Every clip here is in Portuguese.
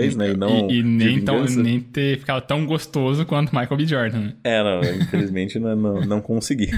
fez, né? E, não e, e nem, tão, nem ter ficado tão gostoso quanto Michael B. Jordan, né? É, não, infelizmente não, não, não consegui.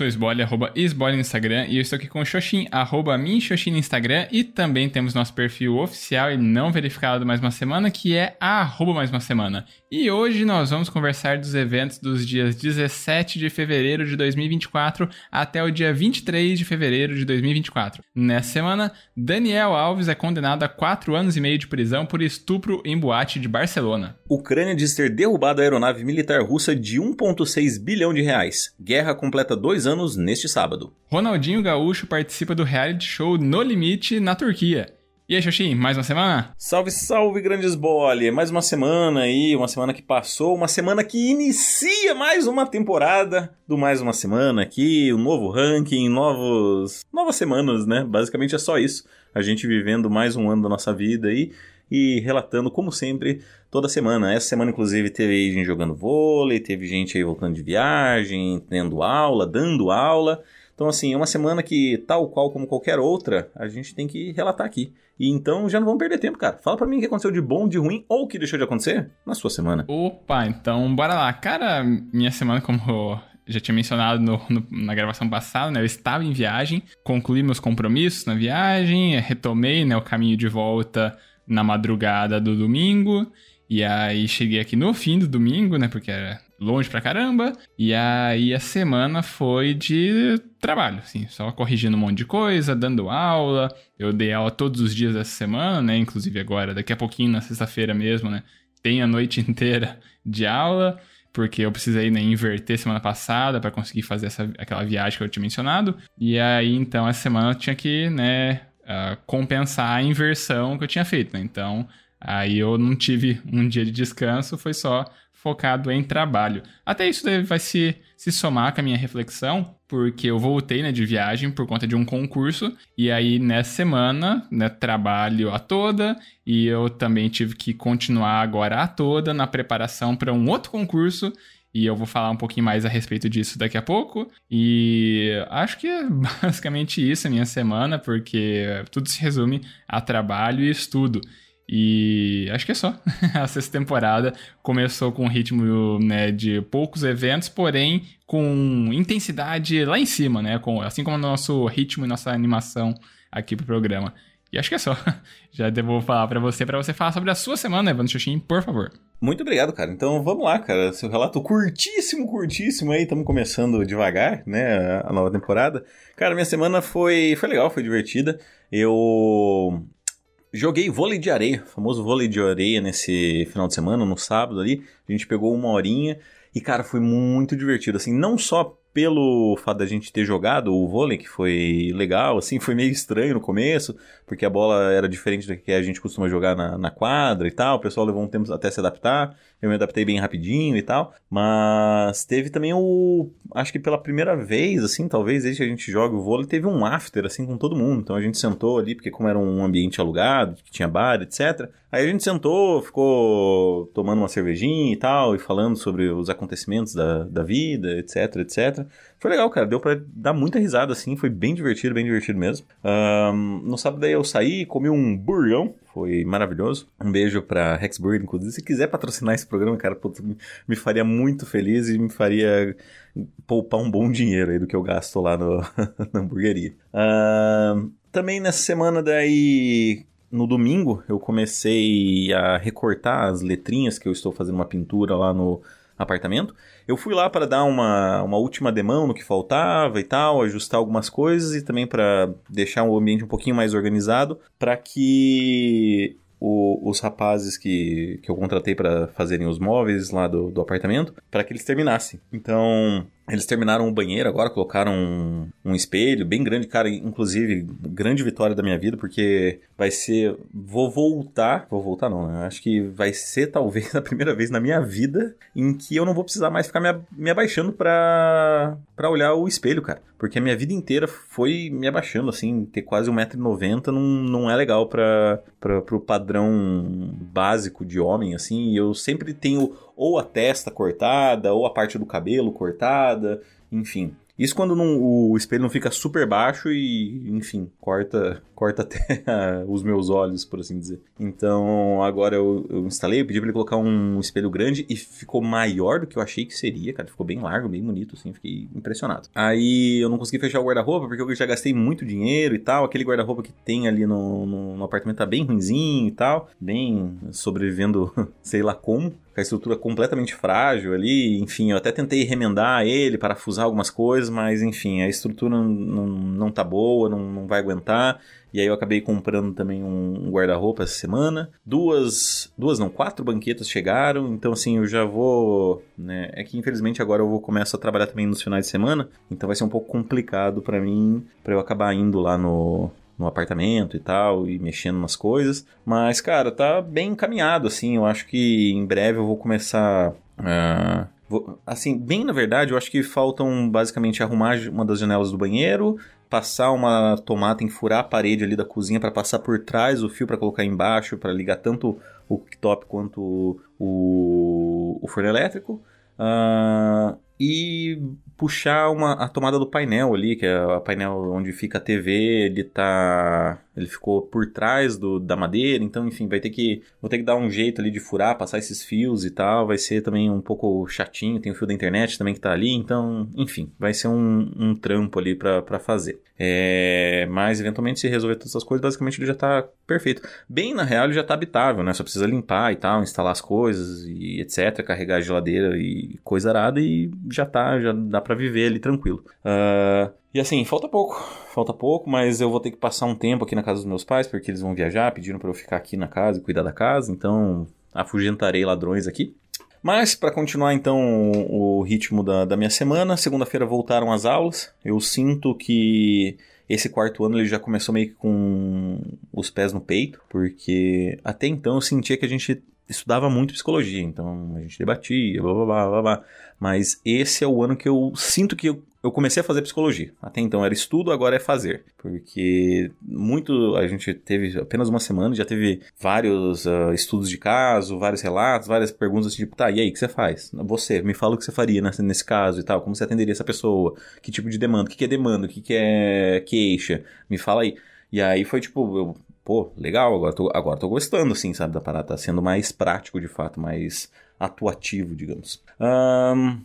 sou Esbole, arroba Esbole no Instagram, e eu estou aqui com o Xoxin, arroba Minxoxin no Instagram, e também temos nosso perfil oficial e não verificado mais uma semana, que é arroba mais uma semana. E hoje nós vamos conversar dos eventos dos dias 17 de fevereiro de 2024 até o dia 23 de fevereiro de 2024. Nessa semana, Daniel Alves é condenado a 4 anos e meio de prisão por estupro em boate de Barcelona. Ucrânia diz ter derrubado a aeronave militar russa de 1,6 bilhão de reais. Guerra completa dois anos neste sábado. Ronaldinho Gaúcho participa do reality show No Limite na Turquia. E aí, Xoxin, mais uma semana? Salve, salve, grandes bole! Mais uma semana aí, uma semana que passou, uma semana que inicia mais uma temporada do Mais Uma Semana aqui, um novo ranking, novos... novas semanas, né? Basicamente é só isso. A gente vivendo mais um ano da nossa vida aí e relatando, como sempre, toda semana. Essa semana, inclusive, teve gente jogando vôlei, teve gente aí voltando de viagem, tendo aula, dando aula. Então, assim, é uma semana que, tal qual como qualquer outra, a gente tem que relatar aqui. E então já não vamos perder tempo, cara. Fala para mim o que aconteceu de bom, de ruim ou o que deixou de acontecer na sua semana. Opa, então bora lá. Cara, minha semana, como eu já tinha mencionado no, no, na gravação passada, né? Eu estava em viagem, concluí meus compromissos na viagem, retomei né, o caminho de volta na madrugada do domingo. E aí cheguei aqui no fim do domingo, né? Porque era longe pra caramba. E aí a semana foi de trabalho, assim, só corrigindo um monte de coisa, dando aula. Eu dei aula todos os dias dessa semana, né? Inclusive agora, daqui a pouquinho, na sexta-feira mesmo, né? Tem a noite inteira de aula, porque eu precisei né, inverter semana passada para conseguir fazer essa, aquela viagem que eu tinha mencionado. E aí, então, essa semana eu tinha que, né, uh, compensar a inversão que eu tinha feito, né? Então, Aí eu não tive um dia de descanso, foi só focado em trabalho. Até isso vai se, se somar com a minha reflexão, porque eu voltei né, de viagem por conta de um concurso, e aí nessa semana, né, trabalho a toda, e eu também tive que continuar agora a toda na preparação para um outro concurso, e eu vou falar um pouquinho mais a respeito disso daqui a pouco. E acho que é basicamente isso a minha semana, porque tudo se resume a trabalho e estudo. E acho que é só. a sexta temporada começou com um ritmo né, de poucos eventos, porém com intensidade lá em cima, né? Com, assim como o nosso ritmo e nossa animação aqui pro programa. E acho que é só. Já devo falar para você, para você falar sobre a sua semana, Evandro Xuxim, por favor. Muito obrigado, cara. Então vamos lá, cara. Seu relato curtíssimo, curtíssimo aí. Estamos começando devagar, né? A nova temporada. Cara, minha semana foi, foi legal, foi divertida. Eu Joguei vôlei de areia, famoso vôlei de areia nesse final de semana, no sábado ali. A gente pegou uma horinha e, cara, foi muito divertido. Assim, não só pelo fato da gente ter jogado o vôlei, que foi legal, assim, foi meio estranho no começo, porque a bola era diferente do que a gente costuma jogar na, na quadra e tal. O pessoal levou um tempo até se adaptar. Eu me adaptei bem rapidinho e tal. Mas teve também o. Acho que pela primeira vez, assim, talvez desde que a gente joga o vôlei, teve um after, assim, com todo mundo. Então a gente sentou ali, porque como era um ambiente alugado, que tinha bar, etc. Aí a gente sentou, ficou tomando uma cervejinha e tal, e falando sobre os acontecimentos da, da vida, etc, etc. Foi legal, cara. Deu pra dar muita risada, assim. Foi bem divertido, bem divertido mesmo. Um, no sábado aí eu saí, comi um burgão. Foi maravilhoso. Um beijo pra Rex Burger, inclusive. Se quiser patrocinar esse programa, cara, me faria muito feliz e me faria poupar um bom dinheiro aí do que eu gasto lá no, na hamburgueria. Um, também nessa semana daí no domingo eu comecei a recortar as letrinhas que eu estou fazendo uma pintura lá no apartamento. Eu fui lá para dar uma, uma última demão no que faltava e tal, ajustar algumas coisas e também para deixar o ambiente um pouquinho mais organizado para que o, os rapazes que, que eu contratei para fazerem os móveis lá do, do apartamento, para que eles terminassem. Então, eles terminaram o banheiro agora, colocaram um, um, espelho bem grande, cara, inclusive, grande vitória da minha vida, porque vai ser. Vou voltar. Vou voltar, não, né? Acho que vai ser talvez a primeira vez na minha vida em que eu não vou precisar mais ficar me, me abaixando pra, pra olhar o espelho, cara. Porque a minha vida inteira foi me abaixando, assim, ter quase 1,90m não, não é legal pra, pra, pro padrão básico de homem, assim, e eu sempre tenho ou a testa cortada, ou a parte do cabelo cortada, enfim. Isso quando não, o espelho não fica super baixo e, enfim, corta, corta até os meus olhos, por assim dizer. Então, agora eu, eu instalei, eu pedi pra ele colocar um espelho grande e ficou maior do que eu achei que seria, cara. Ficou bem largo, bem bonito, assim, fiquei impressionado. Aí eu não consegui fechar o guarda-roupa porque eu já gastei muito dinheiro e tal. Aquele guarda-roupa que tem ali no, no, no apartamento tá bem ruimzinho e tal, bem sobrevivendo, sei lá como com a estrutura completamente frágil ali. Enfim, eu até tentei remendar ele, parafusar algumas coisas, mas enfim, a estrutura não, não, não tá boa, não, não vai aguentar. E aí eu acabei comprando também um guarda-roupa essa semana. Duas, duas não, quatro banquetas chegaram, então assim, eu já vou, né, é que infelizmente agora eu vou começar a trabalhar também nos finais de semana, então vai ser um pouco complicado para mim, para eu acabar indo lá no no apartamento e tal, e mexendo nas coisas. Mas, cara, tá bem encaminhado, assim. Eu acho que em breve eu vou começar. Uh, vou, assim, bem na verdade, eu acho que faltam basicamente arrumar uma das janelas do banheiro, passar uma tomada, furar a parede ali da cozinha para passar por trás o fio para colocar embaixo, para ligar tanto o cooktop quanto o, o forno elétrico. Uh, e puxar uma, a tomada do painel ali, que é o painel onde fica a TV, ele tá ele ficou por trás do, da madeira, então enfim, vai ter que vou ter que dar um jeito ali de furar, passar esses fios e tal, vai ser também um pouco chatinho, tem o fio da internet também que tá ali, então, enfim, vai ser um, um trampo ali para fazer. É, mas eventualmente se resolver todas essas coisas, basicamente ele já tá perfeito. Bem na real ele já tá habitável, né? Só precisa limpar e tal, instalar as coisas e etc, carregar a geladeira e coisa arada e já tá, já dá para viver ali tranquilo. Uh, e assim, falta pouco, falta pouco, mas eu vou ter que passar um tempo aqui na casa dos meus pais, porque eles vão viajar, pedindo para eu ficar aqui na casa e cuidar da casa, então afugentarei ladrões aqui. Mas, para continuar então o ritmo da, da minha semana, segunda-feira voltaram as aulas. Eu sinto que esse quarto ano ele já começou meio que com os pés no peito, porque até então eu sentia que a gente estudava muito psicologia, então a gente debatia, blá blá blá blá blá. Mas esse é o ano que eu sinto que eu eu comecei a fazer psicologia. Até então era estudo, agora é fazer. Porque muito. A gente teve apenas uma semana, já teve vários uh, estudos de caso, vários relatos, várias perguntas tipo, tá, e aí, o que você faz? Você, me fala o que você faria nesse, nesse caso e tal, como você atenderia essa pessoa, que tipo de demanda, o que, que é demanda, o que, que é queixa, me fala aí. E aí foi tipo, eu, pô, legal, agora tô, agora tô gostando, assim, sabe, da parada, tá sendo mais prático de fato, mais atuativo, digamos. Um,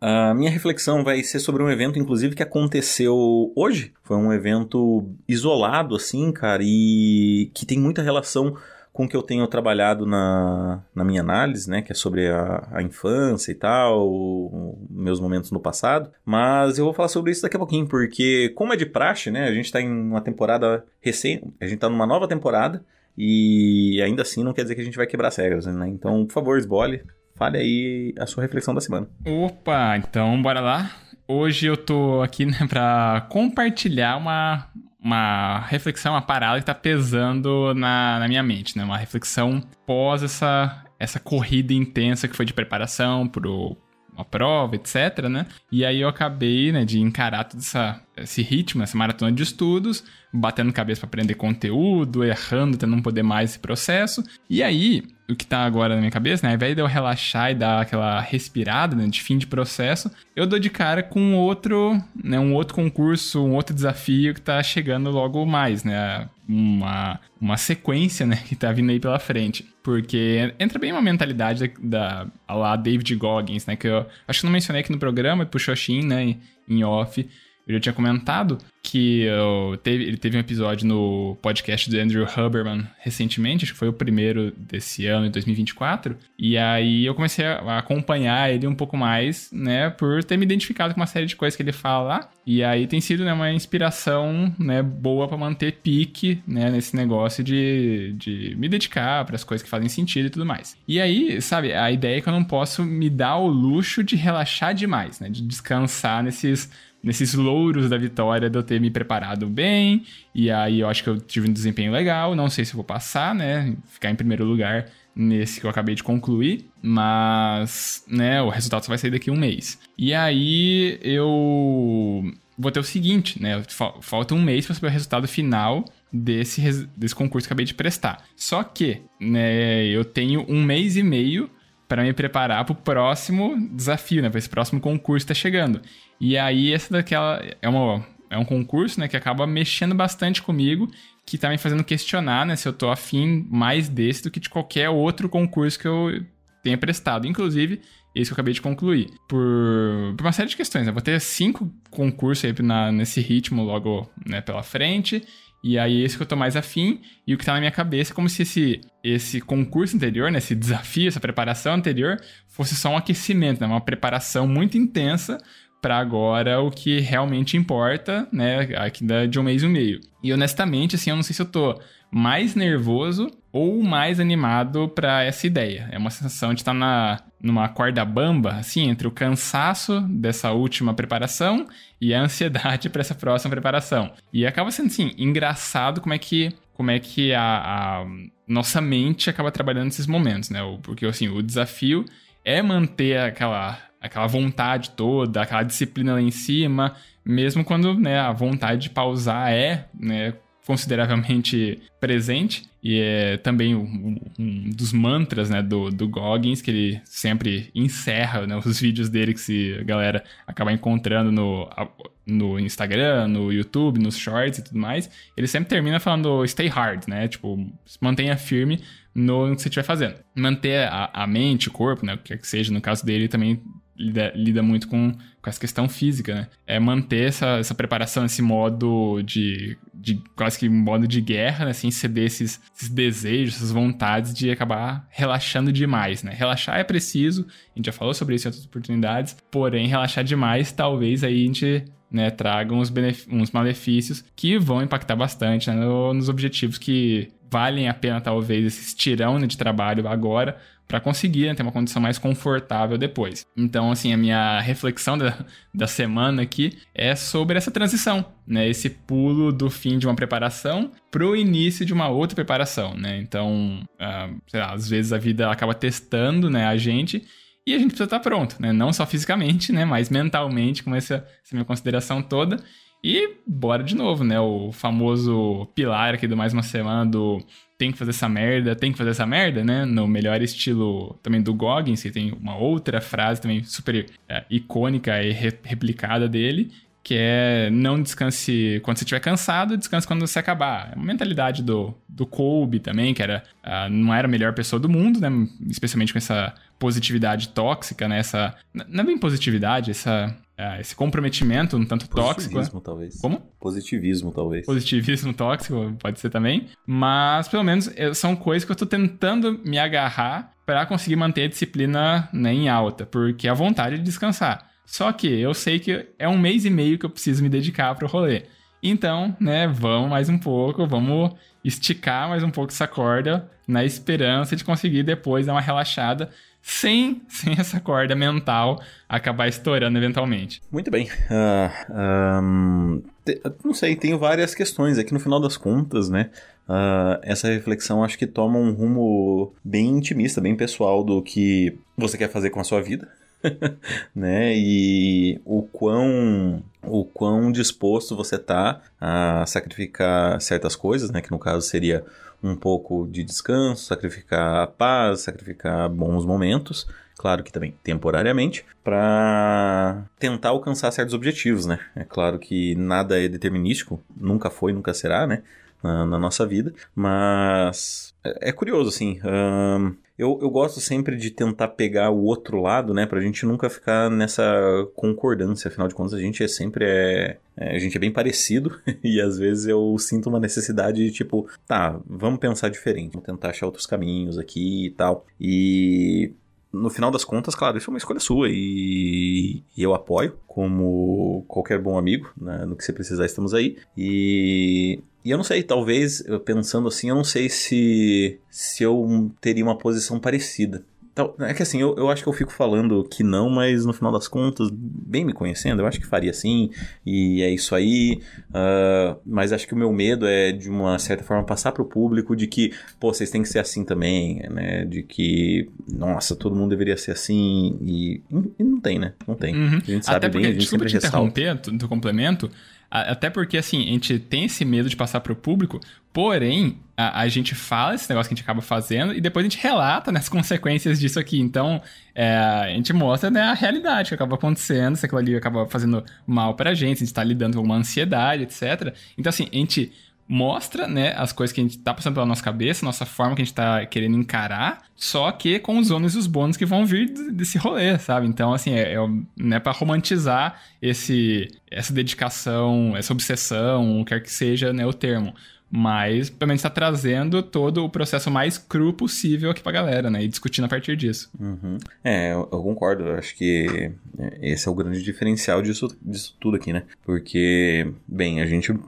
a minha reflexão vai ser sobre um evento, inclusive, que aconteceu hoje. Foi um evento isolado, assim, cara, e que tem muita relação com o que eu tenho trabalhado na, na minha análise, né? Que é sobre a, a infância e tal, meus momentos no passado. Mas eu vou falar sobre isso daqui a pouquinho, porque, como é de praxe, né? A gente tá em uma temporada recente, a gente tá numa nova temporada. E ainda assim não quer dizer que a gente vai quebrar as regras, né? Então, por favor, esbole, Fale aí a sua reflexão da semana. Opa, então bora lá. Hoje eu tô aqui né, para compartilhar uma, uma reflexão, uma parada que tá pesando na, na minha mente, né? Uma reflexão pós essa, essa corrida intensa que foi de preparação pro, uma prova, etc, né? E aí eu acabei, né, de encarar todo essa, esse ritmo, essa maratona de estudos, batendo cabeça para aprender conteúdo, errando, tendo não poder mais esse processo. E aí, o que tá agora na minha cabeça, né? Ao invés de eu relaxar e dar aquela respirada, né, de fim de processo, eu dou de cara com outro, né, um outro concurso, um outro desafio que tá chegando logo mais, né? Uma, uma sequência, né, que tá vindo aí pela frente. Porque entra bem uma mentalidade da, da lá David Goggins, né, que eu acho que não mencionei aqui no programa, puxou Shin, né, em off, eu já tinha comentado que teve, ele teve um episódio no podcast do Andrew Huberman recentemente, acho que foi o primeiro desse ano, de 2024. E aí eu comecei a acompanhar ele um pouco mais, né, por ter me identificado com uma série de coisas que ele fala lá. E aí tem sido né, uma inspiração né, boa para manter pique né, nesse negócio de, de me dedicar para as coisas que fazem sentido e tudo mais. E aí, sabe, a ideia é que eu não posso me dar o luxo de relaxar demais, né, de descansar nesses nesses louros da vitória de eu ter me preparado bem. E aí eu acho que eu tive um desempenho legal. Não sei se vou passar, né? Ficar em primeiro lugar nesse que eu acabei de concluir. Mas, né, o resultado só vai sair daqui a um mês. E aí eu vou ter o seguinte, né? Falta um mês para saber o resultado final desse, desse concurso que eu acabei de prestar. Só que, né, eu tenho um mês e meio para me preparar para o próximo desafio, né? Para esse próximo concurso que tá chegando. E aí, essa daquela. É, uma, é um concurso, né? Que acaba mexendo bastante comigo, que tá me fazendo questionar, né? Se eu tô afim mais desse do que de qualquer outro concurso que eu tenha prestado. Inclusive, esse que eu acabei de concluir. Por, por uma série de questões. Né? Vou ter cinco concursos aí na, nesse ritmo logo né, pela frente. E aí, esse que eu tô mais afim, e o que tá na minha cabeça é como se esse, esse concurso anterior, né, esse desafio, essa preparação anterior, fosse só um aquecimento, né, uma preparação muito intensa para agora o que realmente importa, né, aqui da, de um mês e um meio. E honestamente, assim, eu não sei se eu tô mais nervoso ou mais animado para essa ideia. É uma sensação de estar tá na, numa corda bamba, assim, entre o cansaço dessa última preparação e a ansiedade para essa próxima preparação. E acaba sendo, assim, engraçado como é que, como é que a, a nossa mente acaba trabalhando nesses momentos, né? Porque, assim, o desafio é manter aquela, aquela vontade toda, aquela disciplina lá em cima, mesmo quando né, a vontade de pausar é né, consideravelmente presente e é também um, dos mantras né, do, do Goggins, que ele sempre encerra né, os vídeos dele que se a galera acaba encontrando no, no Instagram, no YouTube, nos shorts e tudo mais. Ele sempre termina falando stay hard, né? Tipo, mantenha firme no que você estiver fazendo. Manter a, a mente, o corpo, né? O que quer que seja, no caso dele, também lida, lida muito com, com essa questão física, né? É manter essa, essa preparação, esse modo de, de quase que modo de guerra, né? Sem ceder esses, esses desejos, essas vontades de acabar relaxando demais, né? Relaxar é preciso, a gente já falou sobre isso em outras oportunidades, porém, relaxar demais, talvez aí a gente né, traga uns, uns malefícios que vão impactar bastante né, no, nos objetivos que valem a pena, talvez, esse tirão né, de trabalho agora, para conseguir né, ter uma condição mais confortável depois. Então, assim, a minha reflexão da, da semana aqui é sobre essa transição, né? Esse pulo do fim de uma preparação pro início de uma outra preparação, né? Então, uh, sei lá, às vezes a vida acaba testando, né, a gente e a gente precisa estar pronto, né? Não só fisicamente, né, mas mentalmente, com essa, essa minha consideração toda. E bora de novo, né? O famoso pilar aqui do mais uma semana do tem que fazer essa merda, tem que fazer essa merda, né? No melhor estilo também do Goggins, que tem uma outra frase também super é, icônica e re replicada dele, que é não descanse quando você estiver cansado, descanse quando você acabar. É uma mentalidade do, do Kobe também, que era, uh, não era a melhor pessoa do mundo, né? Especialmente com essa positividade tóxica, né? Essa, não é bem positividade, essa é, esse comprometimento um tanto tóxico. Né? Positivismo, talvez. Como? Positivismo, talvez. Positivismo tóxico, pode ser também. Mas, pelo menos, são coisas que eu tô tentando me agarrar para conseguir manter a disciplina né, em alta, porque a vontade de descansar. Só que eu sei que é um mês e meio que eu preciso me dedicar pro rolê. Então, né, vamos mais um pouco, vamos esticar mais um pouco essa corda na esperança de conseguir depois dar uma relaxada sem, sem essa corda mental acabar estourando eventualmente. Muito bem. Uh, um, te, não sei, tenho várias questões aqui no final das contas, né? Uh, essa reflexão acho que toma um rumo bem intimista, bem pessoal do que você quer fazer com a sua vida. né? E o quão o quão disposto você tá a sacrificar certas coisas, né? Que no caso seria um pouco de descanso, sacrificar a paz, sacrificar bons momentos, claro que também temporariamente, para tentar alcançar certos objetivos, né? É claro que nada é determinístico, nunca foi, nunca será, né? Na, na nossa vida, mas é, é curioso, assim. Eu, eu gosto sempre de tentar pegar o outro lado, né? Pra gente nunca ficar nessa concordância. Afinal de contas, a gente é sempre. É, é, a gente é bem parecido. e às vezes eu sinto uma necessidade de tipo, tá, vamos pensar diferente. Vamos tentar achar outros caminhos aqui e tal. E no final das contas, claro, isso é uma escolha sua e, e eu apoio, como qualquer bom amigo, né? no que você precisar, estamos aí. E e eu não sei, talvez, pensando assim, eu não sei se, se eu teria uma posição parecida. É que assim, eu, eu acho que eu fico falando que não, mas no final das contas, bem me conhecendo, eu acho que faria assim, e é isso aí. Uh, mas acho que o meu medo é, de uma certa forma, passar pro público de que, pô, vocês têm que ser assim também, né? De que, nossa, todo mundo deveria ser assim, e, e não tem, né? Não tem. Uhum. A gente sabe Até porque, bem, a gente sempre te ressalta. interromper do complemento, Até porque, assim, a gente tem esse medo de passar pro público, porém, a, a, gente fala esse negócio que a gente acaba fazendo e depois a gente relata né, as consequências disso aqui. Então, é, a gente mostra né, a realidade que acaba acontecendo, se aquilo ali acaba fazendo mal pra gente, a gente tá lidando com uma ansiedade, etc. Então, assim, a gente mostra, né, as coisas que a gente tá passando pela nossa cabeça, nossa forma que a gente tá querendo encarar, só que com os ônus e os bônus que vão vir desse rolê, sabe? Então, assim, é, é né, para romantizar esse, essa dedicação, essa obsessão, o que quer que seja, né, o termo. Mas, pelo menos, está trazendo todo o processo mais cru possível aqui pra galera, né? E discutindo a partir disso. Uhum. É, eu, eu, concordo. Eu acho que é, esse é o grande diferencial disso, disso tudo aqui, né? Porque, bem, a gente. Uh,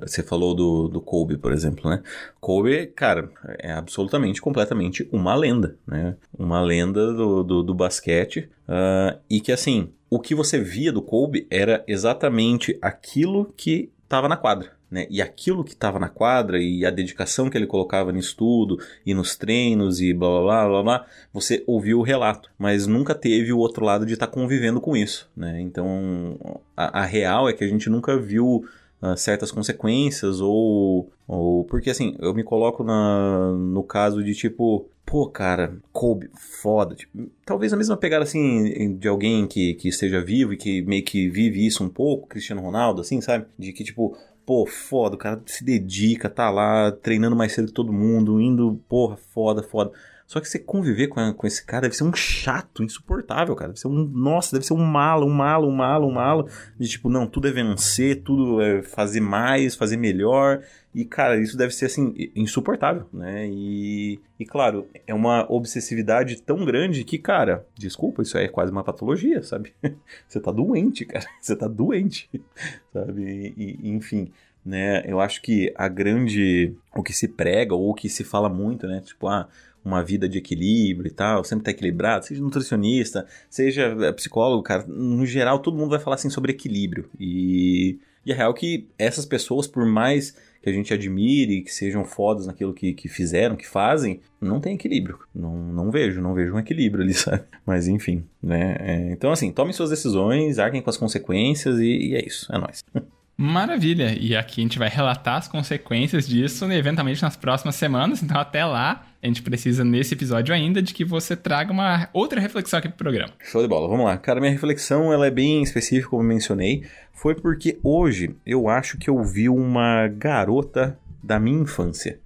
você falou do, do Kobe, por exemplo, né? Kobe, cara, é absolutamente, completamente uma lenda, né? Uma lenda do, do, do basquete. Uh, e que, assim, o que você via do Kobe era exatamente aquilo que estava na quadra. Né? E aquilo que estava na quadra e a dedicação que ele colocava no estudo e nos treinos e blá blá blá blá, blá você ouviu o relato, mas nunca teve o outro lado de estar tá convivendo com isso. Né? Então a, a, real é que a gente nunca viu uh, certas consequências ou, ou. Porque assim, eu me coloco na, no caso de tipo. Pô, cara, Kobe, foda. Tipo, talvez a mesma pegada assim de alguém que, que esteja vivo e que meio que vive isso um pouco, Cristiano Ronaldo, assim, sabe? De que, tipo, pô, foda, o cara se dedica, tá lá treinando mais cedo que todo mundo, indo, porra, foda, foda. Só que você conviver com, com esse cara deve ser um chato, insuportável, cara. Deve ser um. Nossa, deve ser um malo, um malo, um malo, um malo. De tipo, não, tudo é vencer, tudo é fazer mais, fazer melhor. E, cara, isso deve ser, assim, insuportável, né? E, e, claro, é uma obsessividade tão grande que, cara, desculpa, isso é quase uma patologia, sabe? Você tá doente, cara. Você tá doente, sabe? E, enfim, né? Eu acho que a grande. O que se prega ou o que se fala muito, né? Tipo, ah, uma vida de equilíbrio e tal, sempre tá equilibrado, seja nutricionista, seja psicólogo, cara, no geral todo mundo vai falar assim sobre equilíbrio. E, e é real que essas pessoas, por mais que a gente admire, que sejam fodas naquilo que, que fizeram, que fazem, não tem equilíbrio. Não, não vejo, não vejo um equilíbrio ali, sabe? Mas enfim, né? É, então, assim, tomem suas decisões, arquem com as consequências e, e é isso, é nóis. Maravilha! E aqui a gente vai relatar as consequências disso né, eventualmente nas próximas semanas. Então, até lá, a gente precisa, nesse episódio ainda, de que você traga uma outra reflexão aqui pro programa. Show de bola, vamos lá. Cara, minha reflexão ela é bem específica, como eu mencionei. Foi porque hoje eu acho que eu vi uma garota da minha infância.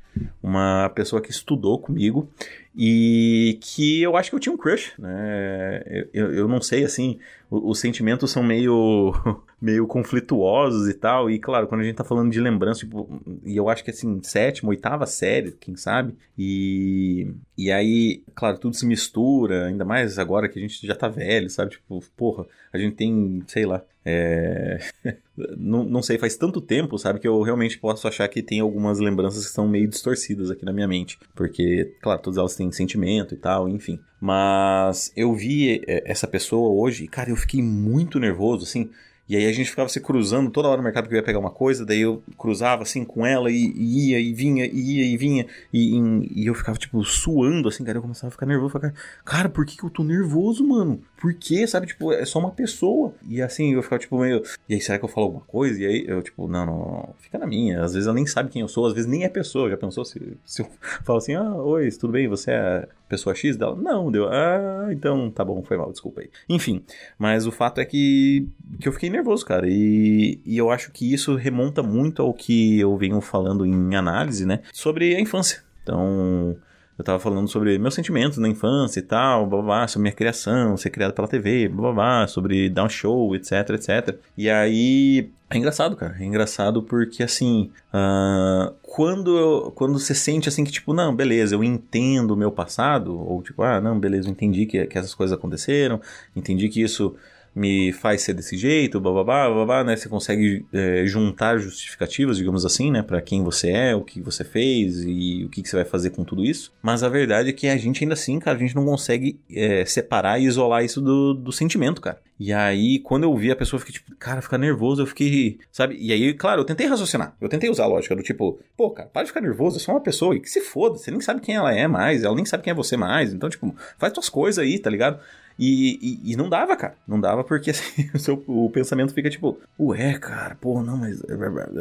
Uma pessoa que estudou comigo e que eu acho que eu tinha um crush, né? Eu, eu não sei, assim, os sentimentos são meio meio conflituosos e tal. E claro, quando a gente tá falando de lembrança, tipo, e eu acho que assim, sétima, oitava série, quem sabe? E, e aí, claro, tudo se mistura, ainda mais agora que a gente já tá velho, sabe? Tipo, porra, a gente tem, sei lá, é... não, não sei, faz tanto tempo, sabe, que eu realmente posso achar que tem algumas lembranças que estão meio distorcidas aqui na minha mente. Porque, claro, todas elas têm sentimento e tal, enfim. Mas eu vi é, essa pessoa hoje e, cara, eu fiquei muito nervoso, assim. E aí a gente ficava se cruzando toda hora no mercado que eu ia pegar uma coisa, daí eu cruzava assim com ela e, e ia e vinha, e ia e vinha, e, e, e, eu ficava tipo suando assim, cara, eu começava a ficar nervoso, cara, por que, que eu tô nervoso, mano? Por quê? Sabe, tipo, é só uma pessoa. E assim, eu ficava tipo meio, e aí será que eu falo alguma coisa? E aí eu tipo, não, não, não, fica na minha. Às vezes ela nem sabe quem eu sou, às vezes nem é pessoa. Já pensou se, se eu falo assim, ah, oi, tudo bem, você é pessoa X dela? Não, deu. Ah, então tá bom, foi mal, desculpa aí. Enfim, mas o fato é que, que eu fiquei nervoso, cara. E, e eu acho que isso remonta muito ao que eu venho falando em análise, né? Sobre a infância. Então, eu tava falando sobre meus sentimentos na infância e tal, blá, blá, sobre minha criação, ser criado pela TV, blá, blá, sobre dar um show, etc, etc. E aí, é engraçado, cara. É engraçado porque, assim, uh, quando, eu, quando você sente assim que, tipo, não, beleza, eu entendo o meu passado, ou tipo, ah, não, beleza, eu entendi que, que essas coisas aconteceram, entendi que isso me faz ser desse jeito, bababá, babá, né? Você consegue é, juntar justificativas, digamos assim, né? Para quem você é, o que você fez e o que, que, você vai fazer com tudo isso. Mas a verdade é que a gente ainda assim, cara, a gente não consegue é, separar e isolar isso do, do sentimento, cara. E aí, quando eu vi a pessoa, eu fiquei tipo, cara, ficar nervoso, eu fiquei, sabe? E aí, claro, eu tentei raciocinar. Eu tentei usar a lógica do tipo, pô, cara, para de ficar nervoso, é só uma pessoa. E que se foda, você nem sabe quem ela é mais, ela nem sabe quem é você mais. Então, tipo, faz tuas coisas aí, tá ligado? E, e, e, não dava, cara. Não dava porque assim, o, seu, o pensamento fica tipo, ué, cara, pô, não, mas.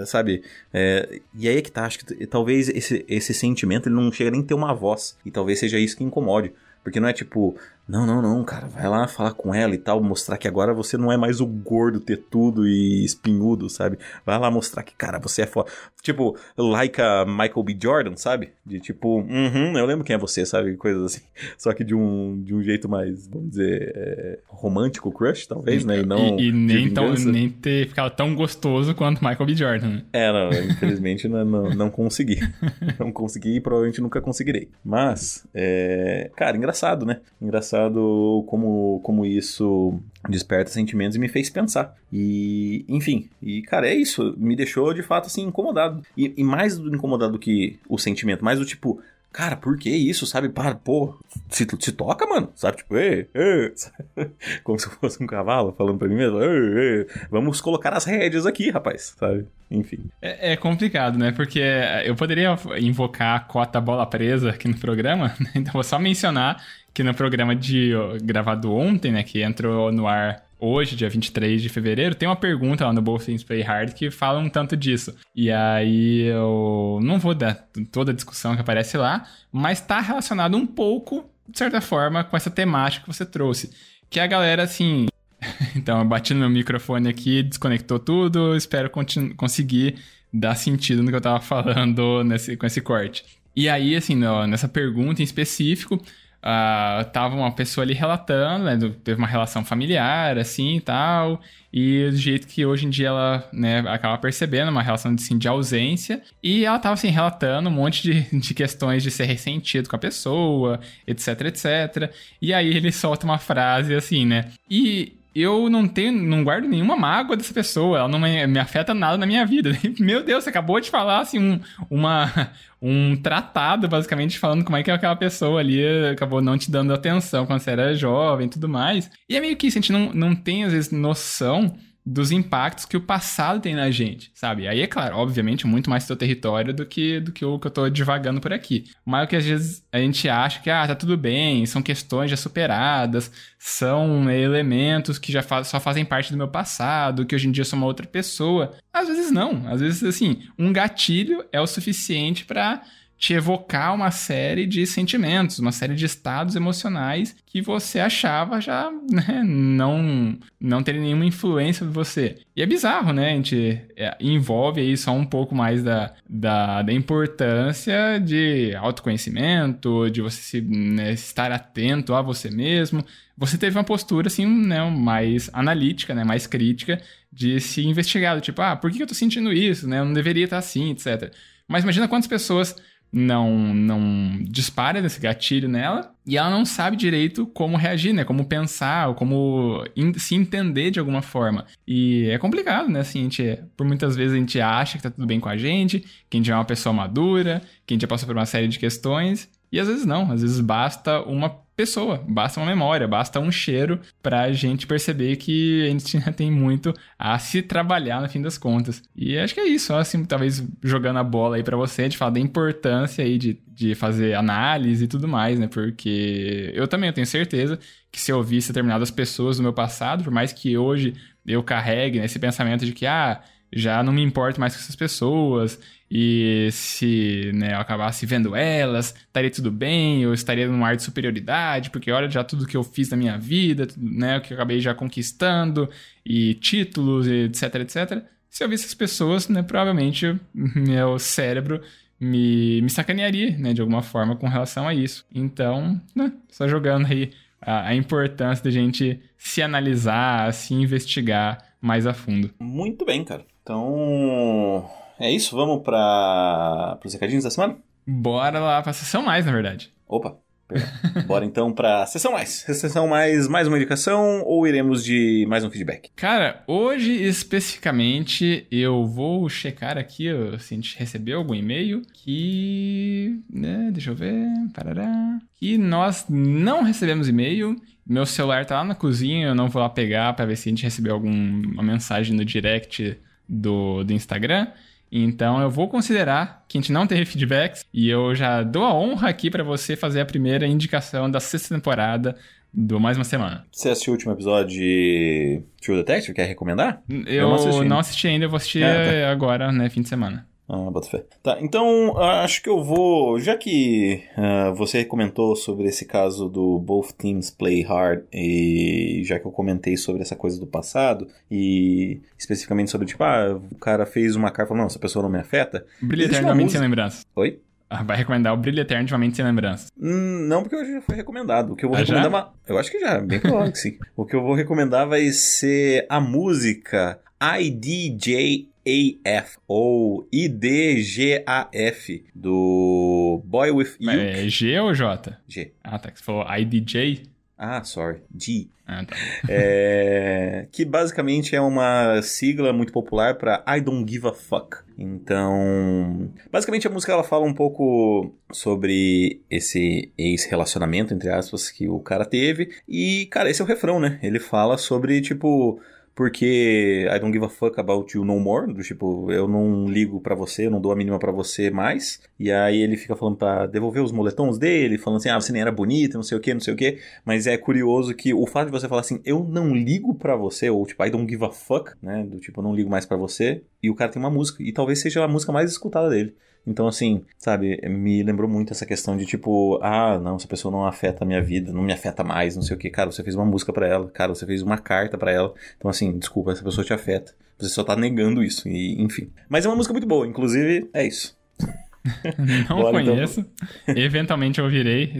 Sabe? É, e aí é que tá, acho que talvez esse, esse sentimento ele não chega nem a ter uma voz. E talvez seja isso que incomode. Porque não é tipo, não, não, não, cara, vai lá falar com ela e tal, mostrar que agora você não é mais o gordo tetudo e espinhudo, sabe? Vai lá mostrar que, cara, você é foda. Tipo, like a Michael B. Jordan, sabe? De tipo, uhum, eu lembro quem é você, sabe? Coisas assim. Só que de um, de um jeito mais, vamos dizer, é, romântico, crush, talvez, né? E, não e, e nem, tão, nem ter ficado tão gostoso quanto Michael B. Jordan, né? É, não, infelizmente não, não, não consegui. não consegui e provavelmente nunca conseguirei. Mas, é, cara, engraçado, né? Engraçado engraçado como, como isso desperta sentimentos e me fez pensar. E, enfim, e cara, é isso. Me deixou de fato assim incomodado. E, e mais incomodado do que o sentimento, mais do tipo, Cara, por que isso, sabe? Para, pô, se, se toca, mano, sabe? Tipo, ei, ei, como se fosse um cavalo falando pra mim mesmo, ei, ei, vamos colocar as rédeas aqui, rapaz, sabe? Enfim. É, é, complicado, né? Porque eu poderia invocar a cota bola presa aqui no programa, né? então vou só mencionar que no programa de gravado ontem, né, que entrou no ar hoje, dia 23 de fevereiro, tem uma pergunta lá no Both Things Play Hard que fala um tanto disso. E aí eu não vou dar toda a discussão que aparece lá, mas está relacionado um pouco, de certa forma, com essa temática que você trouxe. Que a galera, assim. então, eu bati no meu microfone aqui, desconectou tudo, espero conseguir dar sentido no que eu tava falando nesse, com esse corte. E aí, assim, nessa pergunta em específico, Uh, tava uma pessoa ali relatando, né, teve uma relação familiar, assim e tal, e do jeito que hoje em dia ela, né, acaba percebendo uma relação assim, de ausência, e ela tava, assim, relatando um monte de, de questões de ser ressentido com a pessoa, etc, etc, e aí ele solta uma frase assim, né, e eu não tenho, não guardo nenhuma mágoa dessa pessoa, ela não me, me afeta nada na minha vida. Meu Deus, você acabou de falar assim um, uma, um tratado, basicamente, falando como é que aquela pessoa ali acabou não te dando atenção quando você era jovem e tudo mais. E é meio que isso, a gente não, não tem, às vezes, noção dos impactos que o passado tem na gente, sabe? Aí é claro, obviamente, muito mais seu território do que do que o que eu tô divagando por aqui. Mas o que às vezes a gente acha que ah, tá tudo bem, são questões já superadas, são elementos que já só fazem parte do meu passado, que hoje em dia eu sou uma outra pessoa. Às vezes não, às vezes assim, um gatilho é o suficiente para te evocar uma série de sentimentos, uma série de estados emocionais que você achava já né, não, não ter nenhuma influência sobre você. E é bizarro, né? A gente é, envolve aí só um pouco mais da, da, da importância de autoconhecimento, de você se, né, estar atento a você mesmo. Você teve uma postura, assim, né, mais analítica, né, mais crítica, de se investigar, tipo, ah, por que eu tô sentindo isso, né? Eu não deveria estar assim, etc. Mas imagina quantas pessoas não não dispara desse gatilho nela e ela não sabe direito como reagir, né? Como pensar, ou como se entender de alguma forma. E é complicado, né? Assim, a gente, por muitas vezes a gente acha que tá tudo bem com a gente, que a gente é uma pessoa madura, que a gente já passou por uma série de questões, e às vezes não, às vezes basta uma pessoa, basta uma memória, basta um cheiro pra gente perceber que a gente tem muito a se trabalhar no fim das contas. E acho que é isso, assim, talvez jogando a bola aí para você, de falar da importância aí de, de fazer análise e tudo mais, né? Porque eu também tenho certeza que se eu visse determinadas pessoas do meu passado, por mais que hoje eu carregue né, esse pensamento de que, ah, já não me importo mais com essas pessoas, e se né, eu acabasse vendo elas, estaria tudo bem, eu estaria num ar de superioridade, porque olha já tudo que eu fiz na minha vida, né, o que eu acabei já conquistando, e títulos, etc, etc. Se eu visse essas pessoas, né, provavelmente meu cérebro me, me sacanearia, né, de alguma forma com relação a isso. Então, né, só jogando aí a, a importância da gente se analisar, se investigar mais a fundo. Muito bem, cara. Então, é isso? Vamos para os recadinhos da semana? Bora lá pra sessão mais, na verdade. Opa, Bora então pra sessão mais. Sessão mais, mais uma indicação ou iremos de mais um feedback? Cara, hoje especificamente eu vou checar aqui se a gente recebeu algum e-mail que. Né, deixa eu ver. Parará. Que nós não recebemos e-mail. Meu celular tá lá na cozinha, eu não vou lá pegar para ver se a gente recebeu alguma mensagem no direct do, do Instagram. Então eu vou considerar que a gente não teve feedbacks e eu já dou a honra aqui para você fazer a primeira indicação da sexta temporada do Mais Uma Semana. Você assistiu o último episódio de True Detective? Quer recomendar? Eu, não, assisti. não assisti ainda, eu vou assistir é, tá. agora, né, fim de semana. Ah, bota fé. Tá, então acho que eu vou. Já que uh, você comentou sobre esse caso do Both Teams Play Hard, e já que eu comentei sobre essa coisa do passado, e especificamente sobre, tipo, ah, o cara fez uma carta e falou, não, essa pessoa não me afeta. Brilha eternamente música... sem lembranças. Oi? Ah, vai recomendar o Brilho Eternamente Sem Lembranças. Hum, não, porque hoje já foi recomendado. O que eu vou ah, recomendar. Já? Uma... Eu acho que já, bem provável que sim. O que eu vou recomendar vai ser a música IDJ AF ou IDGAF do Boy With You. É G ou J? G. Ah, tá. Você falou IDJ? Ah, sorry. G. Ah, tá. É, que basicamente é uma sigla muito popular para I Don't Give a Fuck. Então, basicamente a música ela fala um pouco sobre esse ex-relacionamento, entre aspas, que o cara teve. E, cara, esse é o refrão, né? Ele fala sobre, tipo, porque I don't give a fuck about you no more, do tipo, eu não ligo para você, eu não dou a mínima para você mais. E aí ele fica falando para devolver os moletons dele, falando assim: "Ah, você nem era bonita, não sei o que, não sei o que". Mas é curioso que o fato de você falar assim: "Eu não ligo para você", ou tipo, I don't give a fuck, né, do tipo, eu não ligo mais para você, e o cara tem uma música, e talvez seja a música mais escutada dele. Então, assim, sabe, me lembrou muito essa questão de tipo, ah, não, essa pessoa não afeta a minha vida, não me afeta mais, não sei o que. Cara, você fez uma música para ela, cara, você fez uma carta para ela. Então, assim, desculpa, essa pessoa te afeta. Você só tá negando isso, e enfim. Mas é uma música muito boa, inclusive, é isso. Não Bora, então. conheço. Então. Eventualmente eu ouvirei.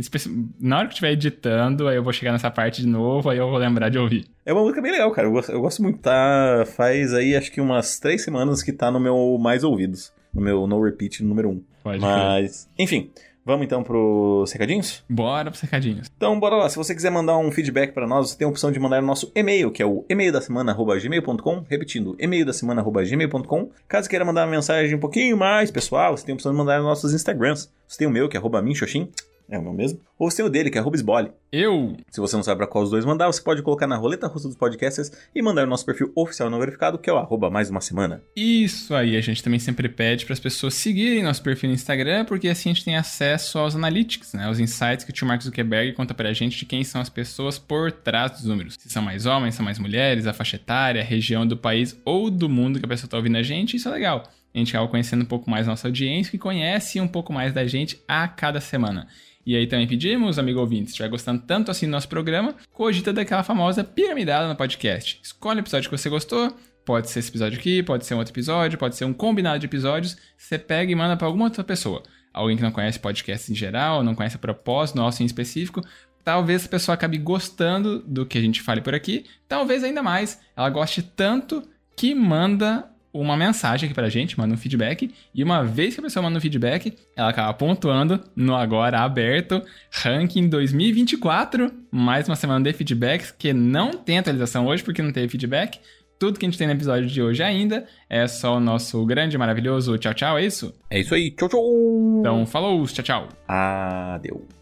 Na hora que estiver editando, aí eu vou chegar nessa parte de novo, aí eu vou lembrar de ouvir. É uma música bem legal, cara. Eu gosto, eu gosto muito. Tá, faz aí acho que umas três semanas que tá no meu mais ouvidos no meu no repeat número 1. Um. Pode Mas, crer. enfim. Vamos então pros recadinhos? Bora pros recadinhos. Então, bora lá. Se você quiser mandar um feedback para nós, você tem a opção de mandar no nosso e-mail, que é o e-mail da semana@gmail.com, repetindo, e-mail da semana@gmail.com. Caso queira mandar uma mensagem um pouquinho mais pessoal, você tem a opção de mandar nos nossos Instagrams. Você tem o meu, que é arroba minxoxin, é o meu mesmo. Ou o seu dele, que é Rubisbole. Eu! Se você não sabe para qual os dois mandar, você pode colocar na roleta russa dos podcasters e mandar o nosso perfil oficial não verificado, que é o arroba mais uma semana. Isso aí, a gente também sempre pede para as pessoas seguirem nosso perfil no Instagram, porque assim a gente tem acesso aos analytics, né? Os insights que o tio Marcos Zuckerberg conta pra gente de quem são as pessoas por trás dos números. Se são mais homens, são mais mulheres, a faixa etária, a região do país ou do mundo que a pessoa tá ouvindo a gente, isso é legal. A gente acaba conhecendo um pouco mais nossa audiência, que conhece um pouco mais da gente a cada semana. E aí também pedimos, amigo ouvinte, se estiver gostando tanto assim do nosso programa, cogita daquela famosa piramidada no podcast. Escolhe o episódio que você gostou, pode ser esse episódio aqui, pode ser um outro episódio, pode ser um combinado de episódios, você pega e manda para alguma outra pessoa. Alguém que não conhece podcast em geral, não conhece a propósito nosso em específico, talvez a pessoa acabe gostando do que a gente fale por aqui, talvez ainda mais, ela goste tanto que manda uma mensagem aqui pra gente, manda um feedback, e uma vez que a pessoa manda um feedback, ela acaba pontuando no agora aberto ranking 2024, mais uma semana de feedbacks, que não tem atualização hoje porque não teve feedback. Tudo que a gente tem no episódio de hoje ainda é só o nosso grande, maravilhoso tchau, tchau, é isso? É isso aí, tchau, tchau! Então, falou, tchau, tchau! Adeus.